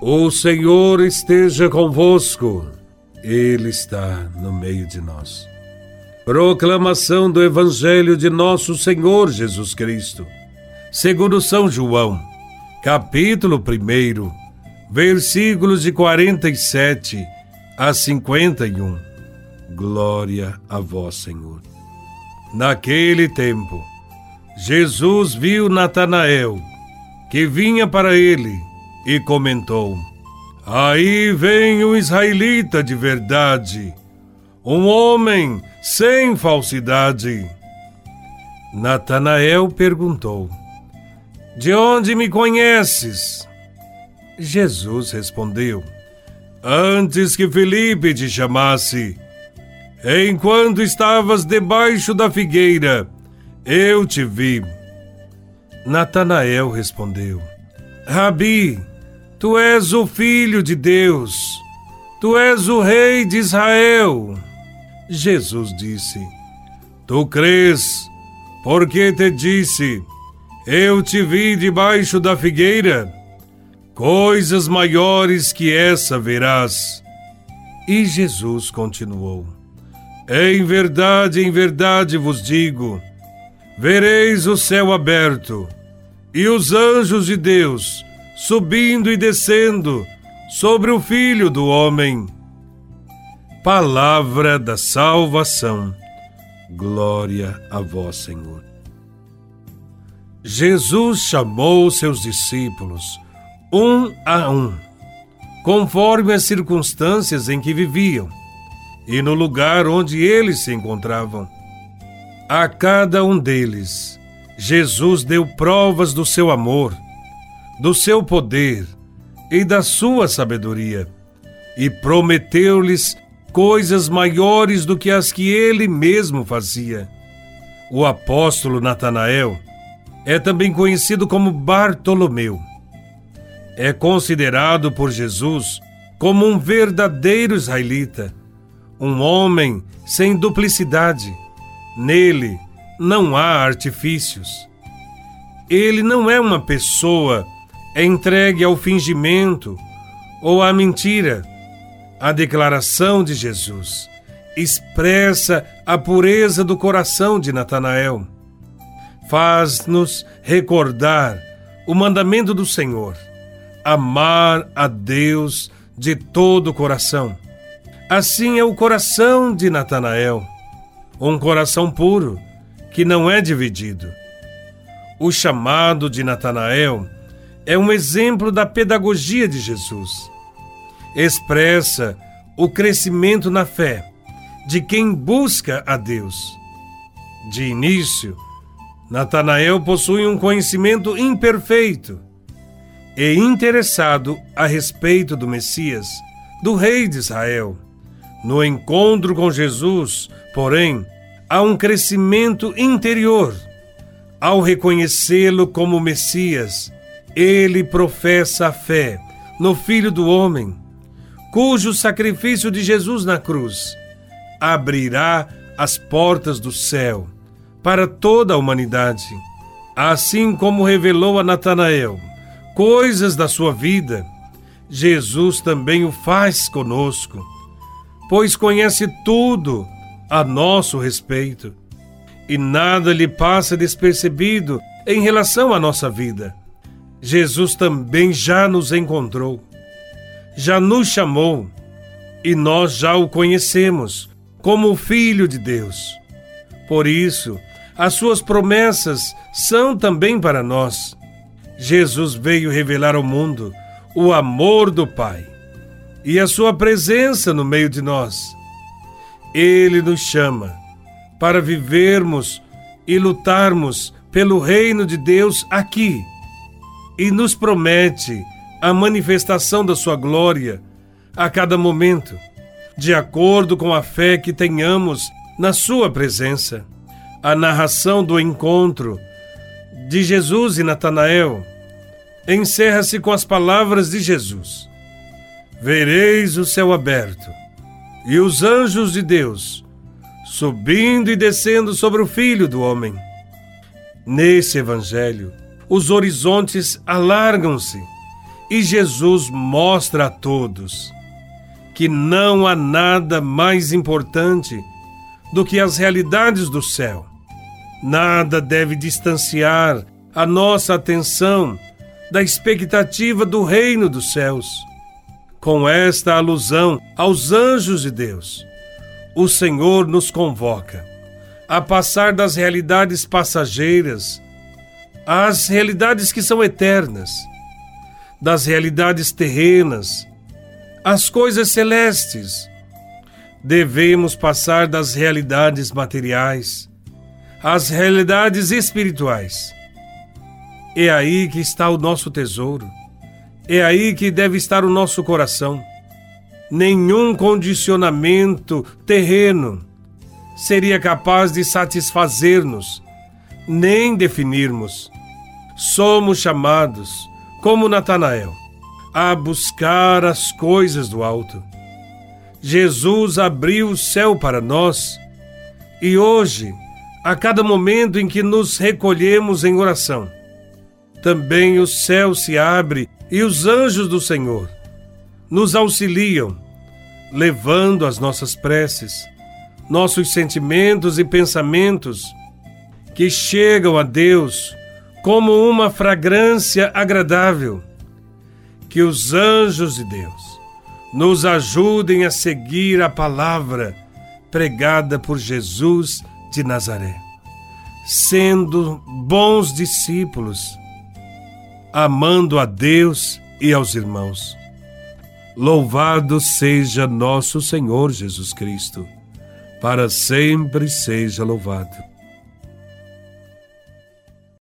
O Senhor esteja convosco, Ele está no meio de nós. Proclamação do Evangelho de Nosso Senhor Jesus Cristo, segundo São João, capítulo 1, versículos de 47 a 51. Glória a Vós, Senhor. Naquele tempo, Jesus viu Natanael, que vinha para ele e comentou: Aí vem um israelita de verdade, um homem sem falsidade. Natanael perguntou: De onde me conheces? Jesus respondeu: Antes que Felipe te chamasse, enquanto estavas debaixo da figueira, eu te vi. Natanael respondeu: Rabi, Tu és o Filho de Deus, tu és o Rei de Israel. Jesus disse: Tu crês, porque te disse: Eu te vi debaixo da figueira. Coisas maiores que essa verás. E Jesus continuou: Em verdade, em verdade vos digo: vereis o céu aberto e os anjos de Deus subindo e descendo sobre o Filho do Homem. Palavra da salvação. Glória a vós, Senhor. Jesus chamou seus discípulos, um a um, conforme as circunstâncias em que viviam e no lugar onde eles se encontravam. A cada um deles, Jesus deu provas do seu amor do seu poder e da sua sabedoria, e prometeu-lhes coisas maiores do que as que ele mesmo fazia. O apóstolo Natanael é também conhecido como Bartolomeu. É considerado por Jesus como um verdadeiro israelita, um homem sem duplicidade. Nele não há artifícios. Ele não é uma pessoa é entregue ao fingimento ou à mentira. A declaração de Jesus expressa a pureza do coração de Natanael. Faz-nos recordar o mandamento do Senhor: amar a Deus de todo o coração. Assim é o coração de Natanael, um coração puro, que não é dividido. O chamado de Natanael é um exemplo da pedagogia de Jesus. Expressa o crescimento na fé de quem busca a Deus. De início, Natanael possui um conhecimento imperfeito e interessado a respeito do Messias, do Rei de Israel. No encontro com Jesus, porém, há um crescimento interior. Ao reconhecê-lo como Messias, ele professa a fé no Filho do Homem, cujo sacrifício de Jesus na cruz abrirá as portas do céu para toda a humanidade. Assim como revelou a Natanael coisas da sua vida, Jesus também o faz conosco, pois conhece tudo a nosso respeito e nada lhe passa despercebido em relação à nossa vida. Jesus também já nos encontrou, já nos chamou e nós já o conhecemos como o Filho de Deus. Por isso, as suas promessas são também para nós. Jesus veio revelar ao mundo o amor do Pai e a sua presença no meio de nós. Ele nos chama para vivermos e lutarmos pelo reino de Deus aqui e nos promete a manifestação da sua glória a cada momento, de acordo com a fé que tenhamos na sua presença. A narração do encontro de Jesus e Natanael encerra-se com as palavras de Jesus: Vereis o céu aberto e os anjos de Deus subindo e descendo sobre o Filho do Homem. Nesse evangelho, os horizontes alargam-se E Jesus mostra a todos que não há nada mais importante do que as realidades do céu. Nada deve distanciar a nossa atenção da expectativa do reino dos céus. Com esta alusão aos anjos de Deus, o Senhor nos convoca a passar das realidades passageiras às realidades que são eternas das realidades terrenas, as coisas celestes. Devemos passar das realidades materiais às realidades espirituais. É aí que está o nosso tesouro. É aí que deve estar o nosso coração. Nenhum condicionamento terreno seria capaz de satisfazer-nos, nem definirmos. Somos chamados como Natanael, a buscar as coisas do alto. Jesus abriu o céu para nós e hoje, a cada momento em que nos recolhemos em oração, também o céu se abre e os anjos do Senhor nos auxiliam, levando as nossas preces, nossos sentimentos e pensamentos que chegam a Deus como uma fragrância agradável. Que os anjos de Deus nos ajudem a seguir a palavra pregada por Jesus de Nazaré, sendo bons discípulos, amando a Deus e aos irmãos. Louvado seja nosso Senhor Jesus Cristo, para sempre seja louvado.